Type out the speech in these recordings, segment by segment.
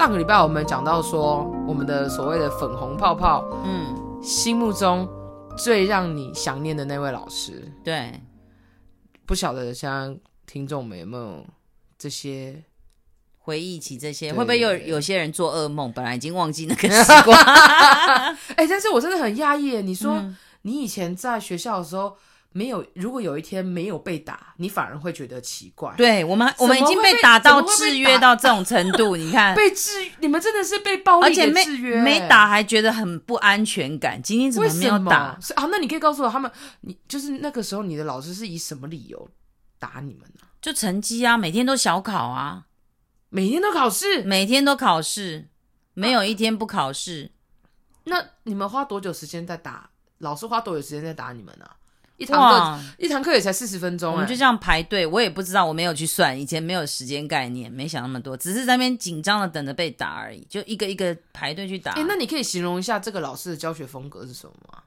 上个礼拜我们讲到说，我们的所谓的粉红泡泡，嗯，心目中最让你想念的那位老师，对，不晓得现在听众们有没有这些回忆起这些，对会不会有有些人做噩梦，本来已经忘记那个 时光？哎、欸，但是我真的很讶异，你说、嗯、你以前在学校的时候。没有，如果有一天没有被打，你反而会觉得奇怪。对我们，我们已经被打到制约到这种程度，你看，被制，你们真的是被暴力给制约，没打还觉得很不安全感。今天怎么没有打？是啊，那你可以告诉我，他们，你就是那个时候你的老师是以什么理由打你们呢？就成绩啊，每天都小考啊，每天都考试，每天都考试，没有一天不考试。啊，那你们花多久时间在打？老师花多久时间在打你们呢？一堂课一堂课也才四十分钟，欸，我们就这样排队。我也不知道，我没有去算，以前没有时间概念，没想那么多，只是在那边紧张的等着被打而已，就一个一个排队去打。哎，欸，那你可以形容一下这个老师的教学风格是什么吗？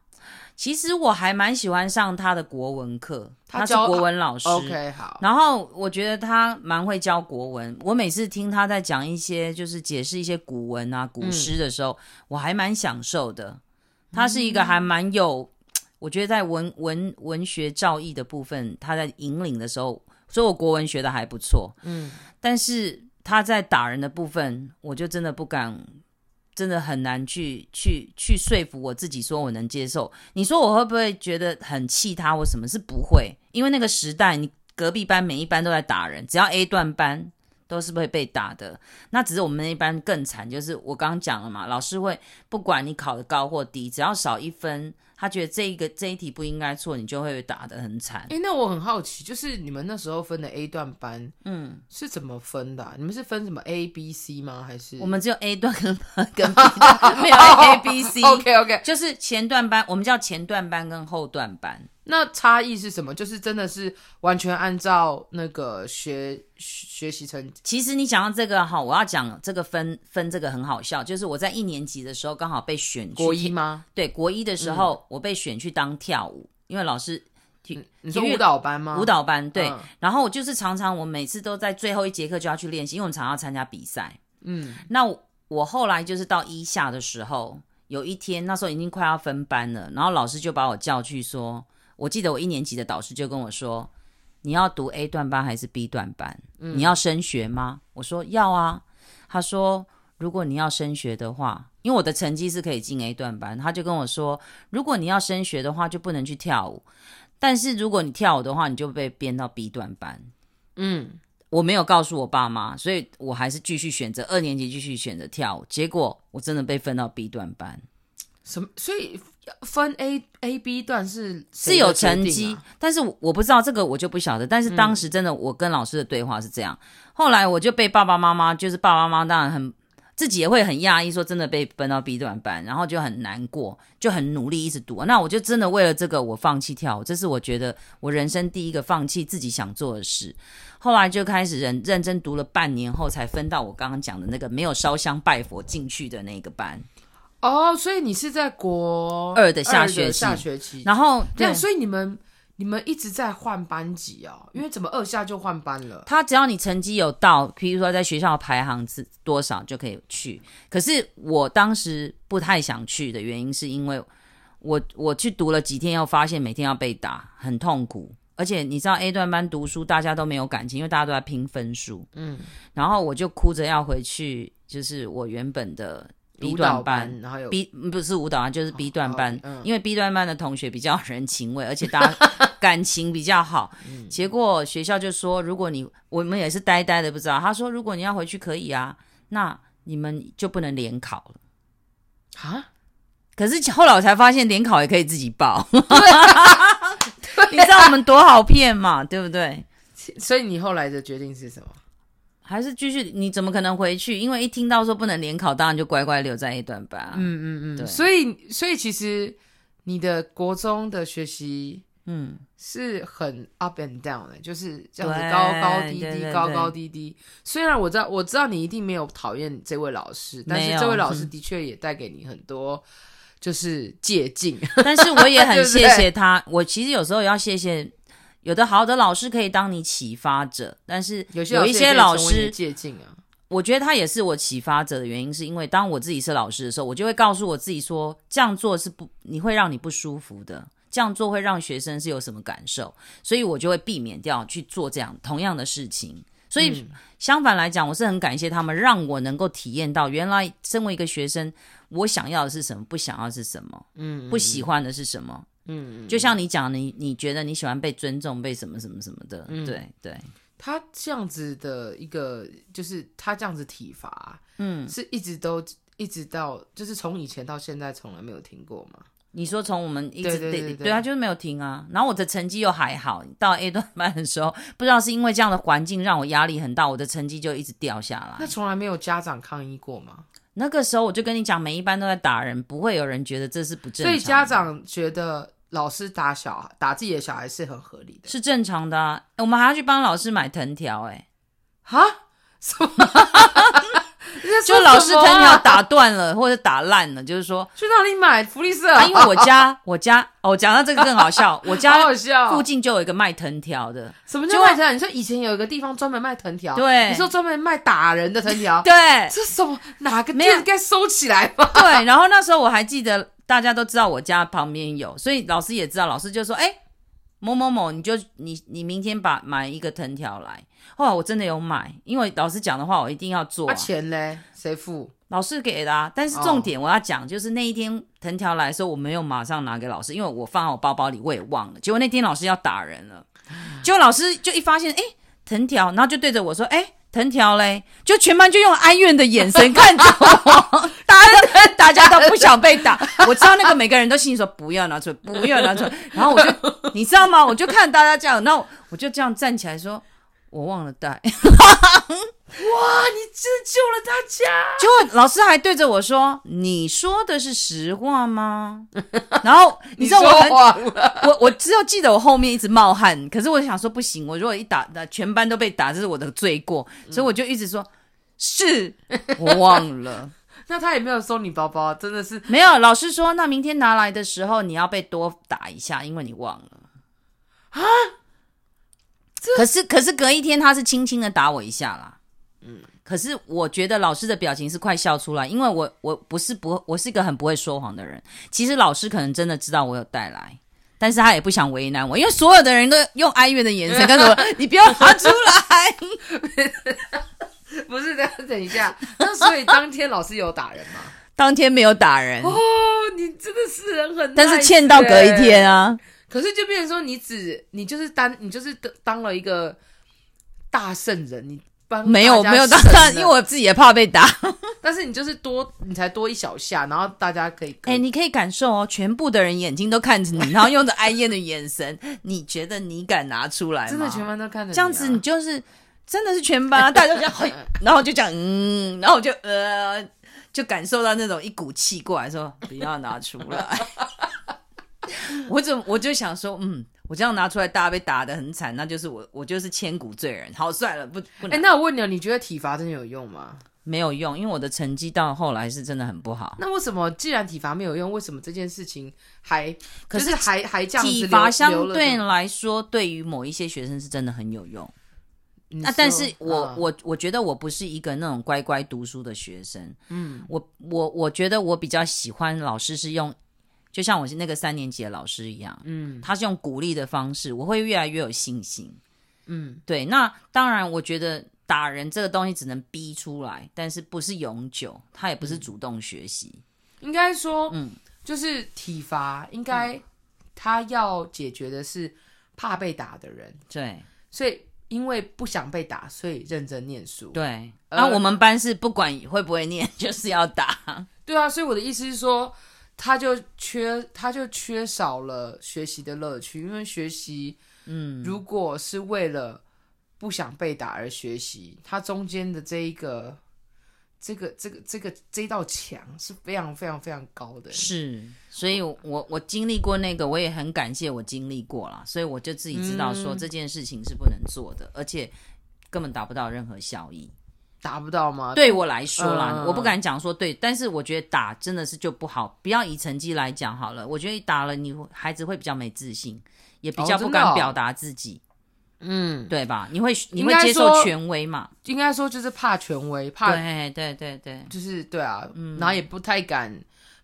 其实我还蛮喜欢上他的国文课，他是国文老师。OK，好。然后我觉得他蛮会教国文，我每次听他在讲一些就是解释一些古文啊、古诗的时候，嗯，我还蛮享受的。他是一个还蛮有。我觉得在文文文学造诣的部分，他在引领的时候，所以我国文学的还不错。嗯，但是他在打人的部分，我就真的不敢，真的很难去去去说服我自己，说我能接受。你说我会不会觉得很气他？我什么是不会？因为那个时代，你隔壁班每一班都在打人，只要 A 段班都是会被打的。那只是我们那一班更惨，就是我刚刚讲了嘛，老师会不管你考的高或低，只要少一分。他觉得这一个这一题不应该错，你就会被打得很惨。哎、欸，那我很好奇，就是你们那时候分的 A 段班，嗯，是怎么分的、啊？你们是分什么 A、B、C 吗？还是我们只有 A 段跟跟 B 段，没有 A、B、C。OK OK，就是前段班，我们叫前段班跟后段班。那差异是什么？就是真的是完全按照那个学学习成绩。其实你讲到这个哈，我要讲这个分分这个很好笑，就是我在一年级的时候刚好被选去国一吗？对，国一的时候、嗯、我被选去当跳舞，因为老师体你说舞蹈班吗？舞蹈班对、嗯，然后我就是常常我每次都在最后一节课就要去练习，因为我们常常要参加比赛。嗯，那我，我后来就是到一下的时候，有一天那时候已经快要分班了，然后老师就把我叫去说。我记得我一年级的导师就跟我说：“你要读 A 段班还是 B 段班？嗯、你要升学吗？”我说：“要啊。”他说：“如果你要升学的话，因为我的成绩是可以进 A 段班，他就跟我说：如果你要升学的话，就不能去跳舞。但是如果你跳舞的话，你就被编到 B 段班。”嗯，我没有告诉我爸妈，所以我还是继续选择二年级继续选择跳舞。结果我真的被分到 B 段班。什么？所以。分 A A B 段是、是有成绩，但是我不知道这个，我就不晓得。但是当时真的，我跟老师的对话是这样。后来我就被爸爸妈妈，就是爸爸妈妈当然很自己也会很讶异，说真的被分到 B 段班，然后就很难过，就很努力一直读。那我就真的为了这个，我放弃跳舞，这是我觉得我人生第一个放弃自己想做的事。后来就开始认认真读了半年后，才分到我刚刚讲的那个没有烧香拜佛进去的那个班。哦、oh，所以你是在国二的下学期，下学期，然后对，所以你们你们一直在换班级啊、哦？因为怎么二下就换班了？他只要你成绩有到，比如说在学校排行是多少就可以去。可是我当时不太想去的原因，是因为我我去读了几天，又发现每天要被打，很痛苦。而且你知道 A 段班读书大家都没有感情，因为大家都在拼分数。嗯，然后我就哭着要回去，就是我原本的。B 段班，然后有 B 不是舞蹈啊，就是 B 段班，因为 B 段班的同学比较人情味，而且大家 感情比较好。结果学校就说，如果你我们也是呆呆的不知道，他说如果你要回去可以啊，那你们就不能联考了啊。可是后来我才发现联考也可以自己报，你知道我们多好骗嘛，对不对？所以你后来的决定是什么？还是继续？你怎么可能回去？因为一听到说不能联考，当然就乖乖留在 A 段班啊。嗯嗯嗯。对。所以，所以其实你的国中的学习，嗯，是很 up and down 的，就是这样子高高低低，高高低低。虽然我知道，我知道你一定没有讨厌这位老师，但是这位老师的确也带给你很多就是借镜。但是我也很 谢谢他。我其实有时候也要谢谢。有的好的老师可以当你启发者，但是有一些老师借镜啊。我觉得他也是我启发者的原因，是因为当我自己是老师的时候，我就会告诉我自己说，这样做是不，你会让你不舒服的，这样做会让学生是有什么感受，所以我就会避免掉去做这样同样的事情。所以、嗯、相反来讲，我是很感谢他们，让我能够体验到原来身为一个学生，我想要的是什么，不想要的是什么，嗯，不喜欢的是什么，嗯，就像你讲，你你觉得你喜欢被尊重，被什么什么什么的，嗯、对对。他这样子的一个，就是他这样子体罚，嗯，是一直都一直到，就是从以前到现在从来没有停过吗？你说从我们一直对对对，对，对啊，就是没有停啊。然后我的成绩又还好，到 A 段班的时候，不知道是因为这样的环境让我压力很大，我的成绩就一直掉下来。那从来没有家长抗议过吗？那个时候我就跟你讲，每一班都在打人，不会有人觉得这是不正常。所以家长觉得。老师打小孩，打自己的小孩是很合理的，是正常的啊。我们还要去帮老师买藤条，哎，哈？什么？就老师藤条打断了或者打烂了，就是说去哪里买？福利社？啊，因为我家，我家哦，讲到这个更好笑，我家附近就有一个卖藤条的。什么叫卖藤条？你说以前有一个地方专门卖藤条，对，你说专门卖打人的藤条，对，这什么哪个店该收起来吧？对，然后那时候我还记得。大家都知道我家旁边有，所以老师也知道。老师就说：“哎、欸，某某某，你就你你明天把买一个藤条来。”后来我真的有买，因为老师讲的话我一定要做、啊。啊、钱嘞？谁付？老师给的啊。但是重点我要讲，就是那一天藤条来的时候，我没有马上拿给老师，因为我放在我包包里，我也忘了。结果那天老师要打人了，结果老师就一发现，哎、欸，藤条，然后就对着我说：“哎、欸。”藤条嘞，就全班就用哀怨的眼神看着我，大家都不想被打。我知道那个每个人都心里说不要拿出来，不要拿出来。然后我就，你知道吗？我就看大家这样，然后我就这样站起来说。我忘了带，哇！你真的救了大家。结果老师还对着我说：“你说的是实话吗？”然后你知道我很，我我只有记得我后面一直冒汗。可是我想说不行，我如果一打，全班都被打，这是我的罪过。所以我就一直说：“是我忘了。” 那他也没有收你包包，真的是没有。老师说：“那明天拿来的时候，你要被多打一下，因为你忘了。”啊？可是，可是隔一天他是轻轻的打我一下啦，嗯，可是我觉得老师的表情是快笑出来，因为我我不是不，我是一个很不会说谎的人。其实老师可能真的知道我有带来，但是他也不想为难我，因为所有的人都用哀怨的眼神跟着我，你不要拿出来。不是这样，等一下，那所以当天老师有打人吗？当天没有打人哦，你真的是人很，但是欠到隔一天啊。可是就变成说，你只你就是当你就是当了一个大圣人，你帮没有没有当，因为我自己也怕被打。但是你就是多，你才多一小下，然后大家可以哎、欸，你可以感受哦，全部的人眼睛都看着你，然后用着哀怨的眼神，你觉得你敢拿出来吗？真的全班都看着、啊，这样子你就是真的是全班，大家都这样，然后就讲嗯，然后我就呃，就感受到那种一股气过来说不要拿出来。我怎么我就想说，嗯，我这样拿出来，大家被打的很惨，那就是我，我就是千古罪人。好，算了，不不。哎、欸，那我问你，你觉得体罚真的有用吗？没有用，因为我的成绩到后来是真的很不好。那为什么既然体罚没有用，为什么这件事情还可是还还这样子？体罚相对来说，对于某一些学生是真的很有用。那、啊、但是我、嗯、我我觉得我不是一个那种乖乖读书的学生。嗯，我我我觉得我比较喜欢老师是用。就像我是那个三年级的老师一样，嗯，他是用鼓励的方式，我会越来越有信心，嗯，对。那当然，我觉得打人这个东西只能逼出来，但是不是永久，他也不是主动学习。应该说，嗯，就是体罚，应该他要解决的是怕被打的人，对。所以因为不想被打，所以认真念书，对。那我们班是不管会不会念，就是要打，对啊。所以我的意思是说。他就缺，他就缺少了学习的乐趣，因为学习，嗯，如果是为了不想被打而学习，他中间的这一个，这个，这个，这个这道墙是非常非常非常高的。是，所以我我我经历过那个，我也很感谢我经历过了，所以我就自己知道说这件事情是不能做的，嗯、而且根本达不到任何效益。达不到吗？对我来说啦，嗯、我不敢讲说对，但是我觉得打真的是就不好。不要以成绩来讲好了，我觉得打了你孩子会比较没自信，也比较不敢表达自己。嗯，对吧？你会你会接受权威嘛？应该说就是怕权威，怕对对对对，就是对啊，嗯，然后也不太敢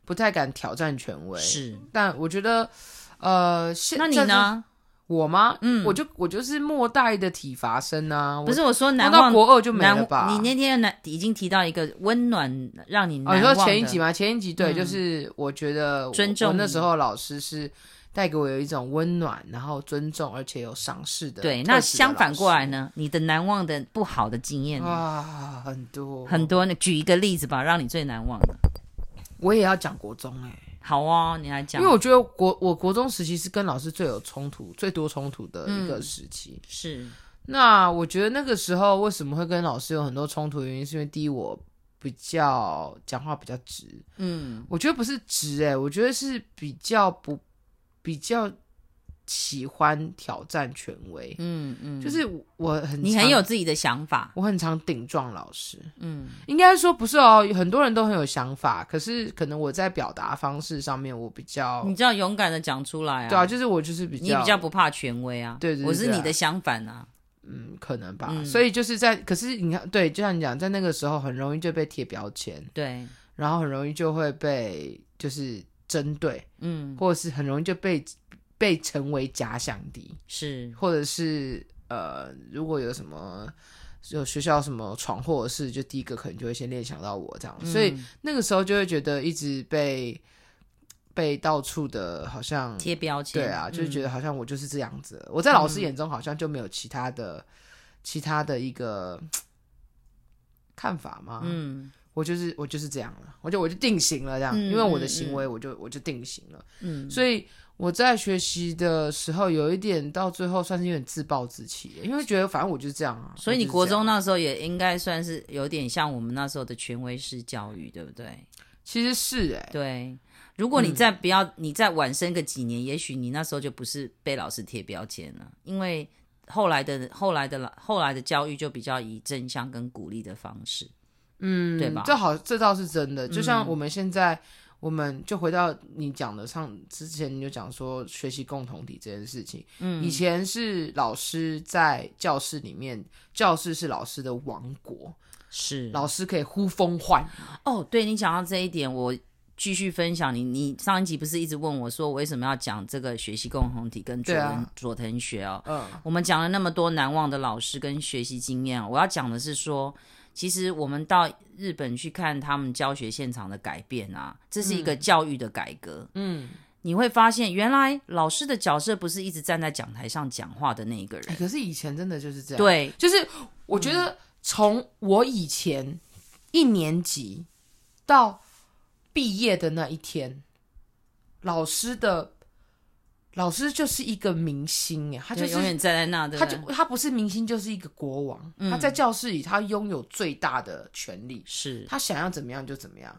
不太敢挑战权威。是，但我觉得，呃，那你呢？我吗？嗯，我就我就是末代的体罚生啊。不是我说难忘到国二就没了吧？你那天难已经提到一个温暖让你难忘。哦，你说前一集吗？前一集对，就是我觉得尊重那时候老师是带给我有一种温暖，然后尊重而且有赏识的。对，那相反过来呢？你的难忘的不好的经验啊，很多很多。那举一个例子吧，让你最难忘的。我也要讲国中哎。好啊，你来讲。因为我觉得国我国中时期是跟老师最有冲突、最多冲突的一个时期。嗯、是。那我觉得那个时候为什么会跟老师有很多冲突？原因是因为第一，我比较讲话比较直。嗯，我觉得不是直哎、欸，我觉得是比较不比较。喜欢挑战权威，嗯嗯，就是我很你很有自己的想法，我很常顶撞老师，嗯，应该说不是哦，很多人都很有想法，可是可能我在表达方式上面我比较，你这样勇敢的讲出来啊，对啊，就是我就是比较，你比较不怕权威啊，对对，我是你的相反啊，嗯，可能吧，所以就是在，可是你看，对，就像你讲，在那个时候很容易就被贴标签，对，然后很容易就会被就是针对，嗯，或者是很容易就被。被成为假想敌。是，或者是呃，如果有什么有学校什么闯祸的事，就第一个可能就会先联想到我这样，嗯、所以那个时候就会觉得一直被被到处的好像贴标签，对啊，就是觉得好像我就是这样子，嗯、我在老师眼中好像就没有其他的、嗯、其他的一个看法吗？嗯，我就是我就是这样了，我就我就定型了这样，嗯、因为我的行为我就、嗯、我就定型了，嗯，所以。我在学习的时候，有一点到最后算是有点自暴自弃，因为觉得反正我就是这样啊。所以你国中那时候也应该算是有点像我们那时候的权威式教育，对不对？其实是哎、欸，对。如果你再不要，嗯、你再晚生个几年，也许你那时候就不是被老师贴标签了，因为后来的后来的后来的教育就比较以正向跟鼓励的方式，嗯，对吧？这好，这倒是真的。就像我们现在。嗯我们就回到你讲的上之前，你就讲说学习共同体这件事情。嗯，以前是老师在教室里面，教室是老师的王国，是老师可以呼风唤雨。哦，对，你讲到这一点，我继续分享你。你上一集不是一直问我说，我为什么要讲这个学习共同体跟佐藤、啊、佐藤学哦？嗯，我们讲了那么多难忘的老师跟学习经验，我要讲的是说。其实我们到日本去看他们教学现场的改变啊，这是一个教育的改革。嗯，你会发现原来老师的角色不是一直站在讲台上讲话的那一个人。欸，可是以前真的就是这样。对，就是我觉得从我以前一年级到毕业的那一天，老师的。老师就是一个明星哎，他就是永远站在那的。他就他不是明星，就是一个国王。嗯、他在教室里，他拥有最大的权利，是他想要怎么样就怎么样。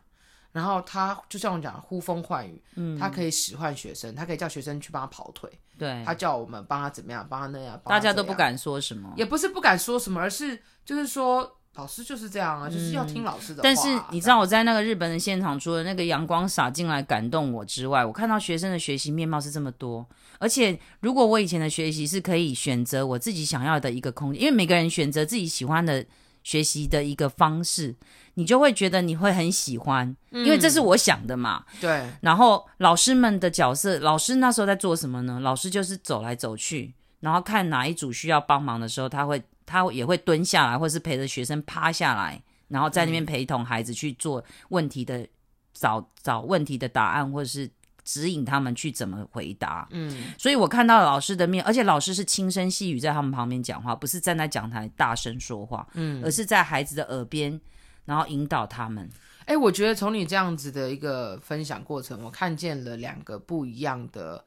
然后他就像我讲，呼风唤雨，嗯，他可以使唤学生，他可以叫学生去帮他跑腿，对，他叫我们帮他怎么样，帮他那样，大家都不敢说什么，也不是不敢说什么，而是就是说。老师就是这样啊，嗯、就是要听老师的话。但是你知道我在那个日本的现场，除了那个阳光洒进来感动我之外，我看到学生的学习面貌是这么多。而且如果我以前的学习是可以选择我自己想要的一个空间，因为每个人选择自己喜欢的学习的一个方式，你就会觉得你会很喜欢，因为这是我想的嘛。嗯、对。然后老师们的角色，老师那时候在做什么呢？老师就是走来走去，然后看哪一组需要帮忙的时候，他会。他也会蹲下来，或是陪着学生趴下来，然后在那边陪同孩子去做问题的、嗯、找找问题的答案，或者是指引他们去怎么回答。嗯，所以我看到老师的面，而且老师是轻声细语在他们旁边讲话，不是站在讲台大声说话，嗯，而是在孩子的耳边，然后引导他们。哎、欸，我觉得从你这样子的一个分享过程，我看见了两个不一样的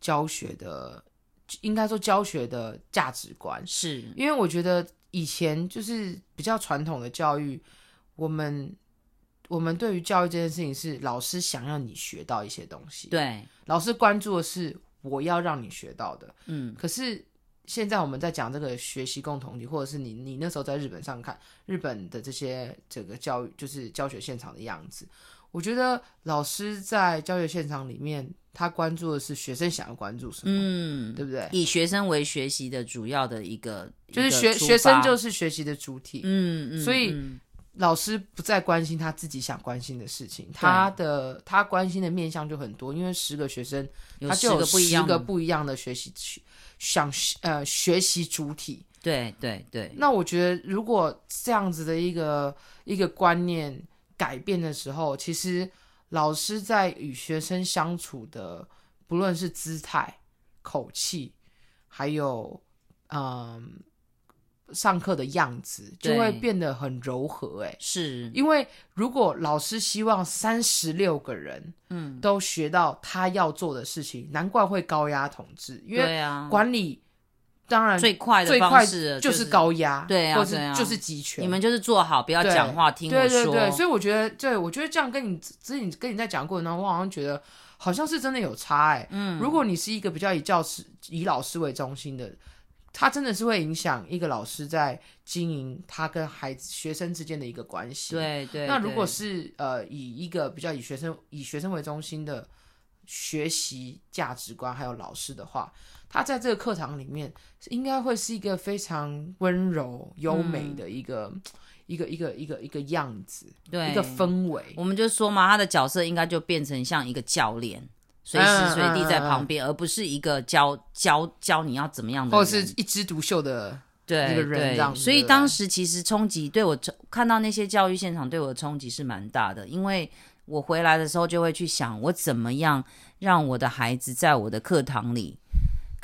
教学的。应该说教学的价值观，是。因为我觉得以前就是比较传统的教育，我们我们对于教育这件事情是老师想要你学到一些东西，对，老师关注的是我要让你学到的，嗯，可是现在我们在讲这个学习共同体，或者是你你那时候在日本上看日本的这些这个教育，就是教学现场的样子，我觉得老师在教学现场里面。他关注的是学生想要关注什么，嗯，对不对？以学生为学习的主要的一个，就是学学生就是学习的主体，嗯嗯，所以。嗯老师不再关心他自己想关心的事情，他的他关心的面向就很多，因为十个学生，他就有十个不一样的学习想呃学习主体。对对对。那我觉得，如果这样子的一个一个观念改变的时候，其实老师在与学生相处的，不论是姿态、口气，还有嗯。上课的样子就会变得很柔和，欸，哎，是因为如果老师希望三十六个人，嗯，都学到他要做的事情，嗯、难怪会高压统治。因为管理当然最快的方式就是高压，对啊，或者就是集权。你们就是做好，不要讲话，听我说。对对对，所以我觉得，对我觉得这样跟你之前跟你在讲的过程当中，我好像觉得好像是真的有差，欸，哎，嗯，如果你是一个比较以教师、以老师为中心的。他真的是会影响一个老师在经营他跟孩子、学生之间的一个关系。对对。那如果是呃以一个比较以学生以学生为中心的学习价值观，还有老师的话，他在这个课堂里面应该会是一个非常温柔、优美的一个、嗯、一个一个一个一个样子，对一个氛围。我们就说嘛，他的角色应该就变成像一个教练。随时随地在旁边，嗯嗯嗯嗯，而不是一个教教教你要怎么样的，或者是一枝独秀的对一个人这样。所以当时其实冲击对我看到那些教育现场对我的冲击是蛮大的，因为我回来的时候就会去想，我怎么样让我的孩子在我的课堂里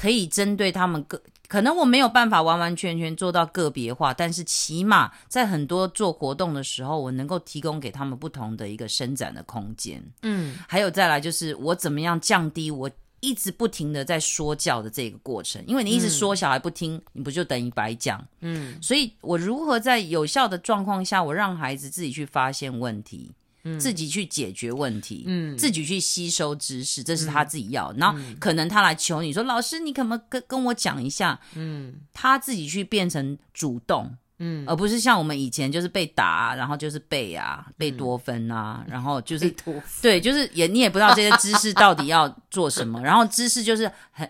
可以针对他们个。可能我没有办法完完全全做到个别化，但是起码在很多做活动的时候，我能够提供给他们不同的一个伸展的空间。嗯，还有再来就是我怎么样降低我一直不停的在说教的这个过程，因为你一直说小孩不听，嗯、你不就等于白讲？嗯，所以我如何在有效的状况下，我让孩子自己去发现问题。自己去解决问题，嗯，自己去吸收知识，这是他自己要。嗯、然后可能他来求你说：“嗯、老师，你可不可以跟跟我讲一下？”嗯，他自己去变成主动，嗯，而不是像我们以前就是被打，然后就是背啊，背多分啊，嗯、然后就是对，就是也你也不知道这些知识到底要做什么，然后知识就是很。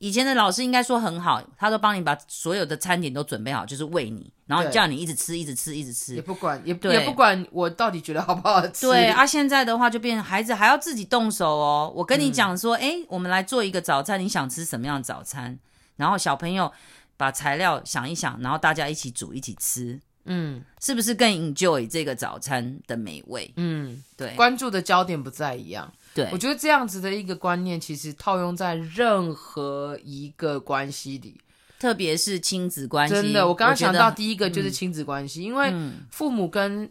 以前的老师应该说很好，他都帮你把所有的餐点都准备好，就是喂你，然后叫你一直吃，一直吃，一直吃，也不管，也也不管我到底觉得好不好吃。对啊，现在的话就变成孩子还要自己动手哦。我跟你讲说，哎、嗯，我们来做一个早餐，你想吃什么样的早餐？然后小朋友把材料想一想，然后大家一起煮，一起吃，嗯，是不是更 enjoy 这个早餐的美味？嗯，对，关注的焦点不再一样。对，我觉得这样子的一个观念，其实套用在任何一个关系里，特别是亲子关系。真的，我刚刚想到第一个就是亲子关系，嗯、因为父母跟。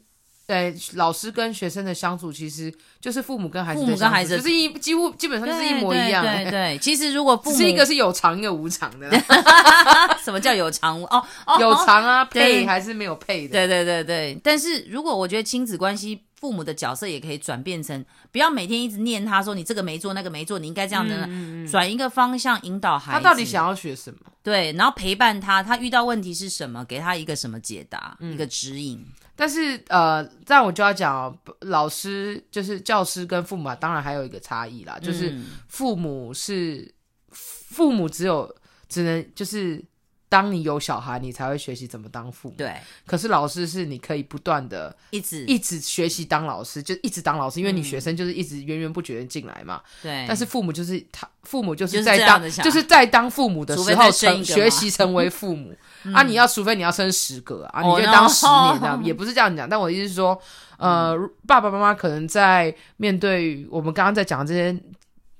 对，老师跟学生的相处，其实就是父母跟孩子的相处，父母跟孩子就是一几乎基本上就是一模一样。对 对，对，其实如果父母是一个是有偿，一个无偿的。什么叫有偿？哦，有偿啊，配还是没有配的？对对对对。但是如果我觉得亲子关系，父母的角色也可以转变成，不要每天一直念他说你这个没做那个没做，你应该这样的，转一个方向引导孩子。他到底想要学什么？对，然后陪伴他，他遇到问题是什么，给他一个什么解答，嗯、一个指引。但是呃，这样我就要讲，老师就是教师跟父母啊，当然还有一个差异啦，就是父母是父母，只有只能就是。当你有小孩，你才会学习怎么当父母。对，可是老师是你可以不断的一直一直学习当老师，就一直当老师，因为你学生就是一直源源不绝的进来嘛。对。但是父母就是他，父母就是在当，就是，就是在当父母的时候成学习成为父母啊！你要除非你要生十个啊，你就当十年这样，也不是这样讲。但我的意思是说，呃，爸爸妈妈可能在面对我们刚刚在讲的这些。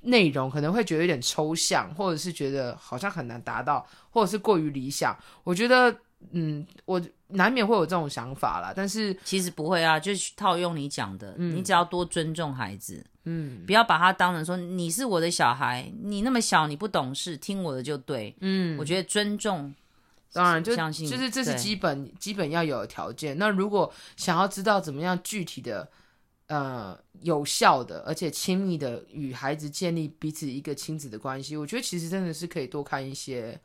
内容可能会觉得有点抽象，或者是觉得好像很难达到，或者是过于理想。我觉得，嗯，我难免会有这种想法啦。但是其实不会啊，就是套用你讲的，嗯，你只要多尊重孩子，嗯，不要把他当成说你是我的小孩，你那么小你不懂事，听我的就对，嗯，我觉得尊重，当然就相信，就是这是基本基本要有的条件。那如果想要知道怎么样具体的。呃，有效的，而且亲密的与孩子建立彼此一个亲子的关系，我觉得其实真的是可以多看一些，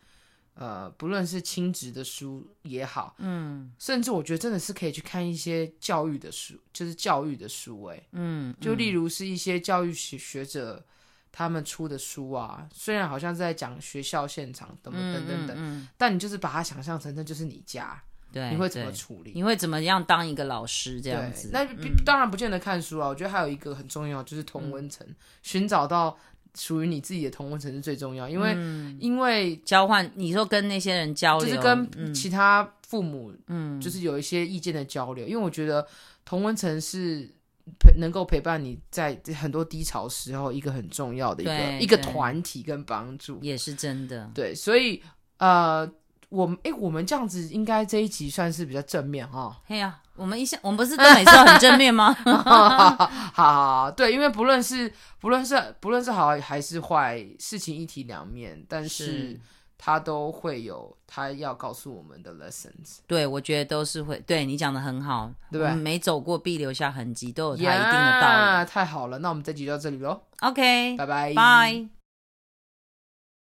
呃，不论是亲子的书也好，嗯，甚至我觉得真的是可以去看一些教育的书，就是教育的书，欸，哎，嗯，就例如是一些教育学学者他们出的书啊，虽然好像是在讲学校现场等等等等但你就是把它想象成那就是你家，对，你会怎么处理？你会怎么样当一个老师这样子？那、嗯、当然不见得看书啊，我觉得还有一个很重要就是同温层，寻、嗯、找到属于你自己的同温层是最重要，因为、嗯、因为交换，你说跟那些人交流，就是跟其他父母，嗯，就是有一些意见的交流，嗯、因为我觉得同温层是。陪能够陪伴你在很多低潮时候，一个很重要的一个一个团体跟帮助，也是真的。对，所以呃，我们哎，我们这样子应该这一集算是比较正面哈。嘿呀、啊，我们一下我们不是都每次都很正面吗？好，好，对，因为不论是不论是不论是好还是坏，事情一体两面，但是。是他都会有他要告诉我们的 lessons，对，我觉得都是会。对，你讲的很好，对吧？没走过必留下痕迹，都有他一定的道理。太好了，那我们这集就到这里喽。OK，拜拜，拜。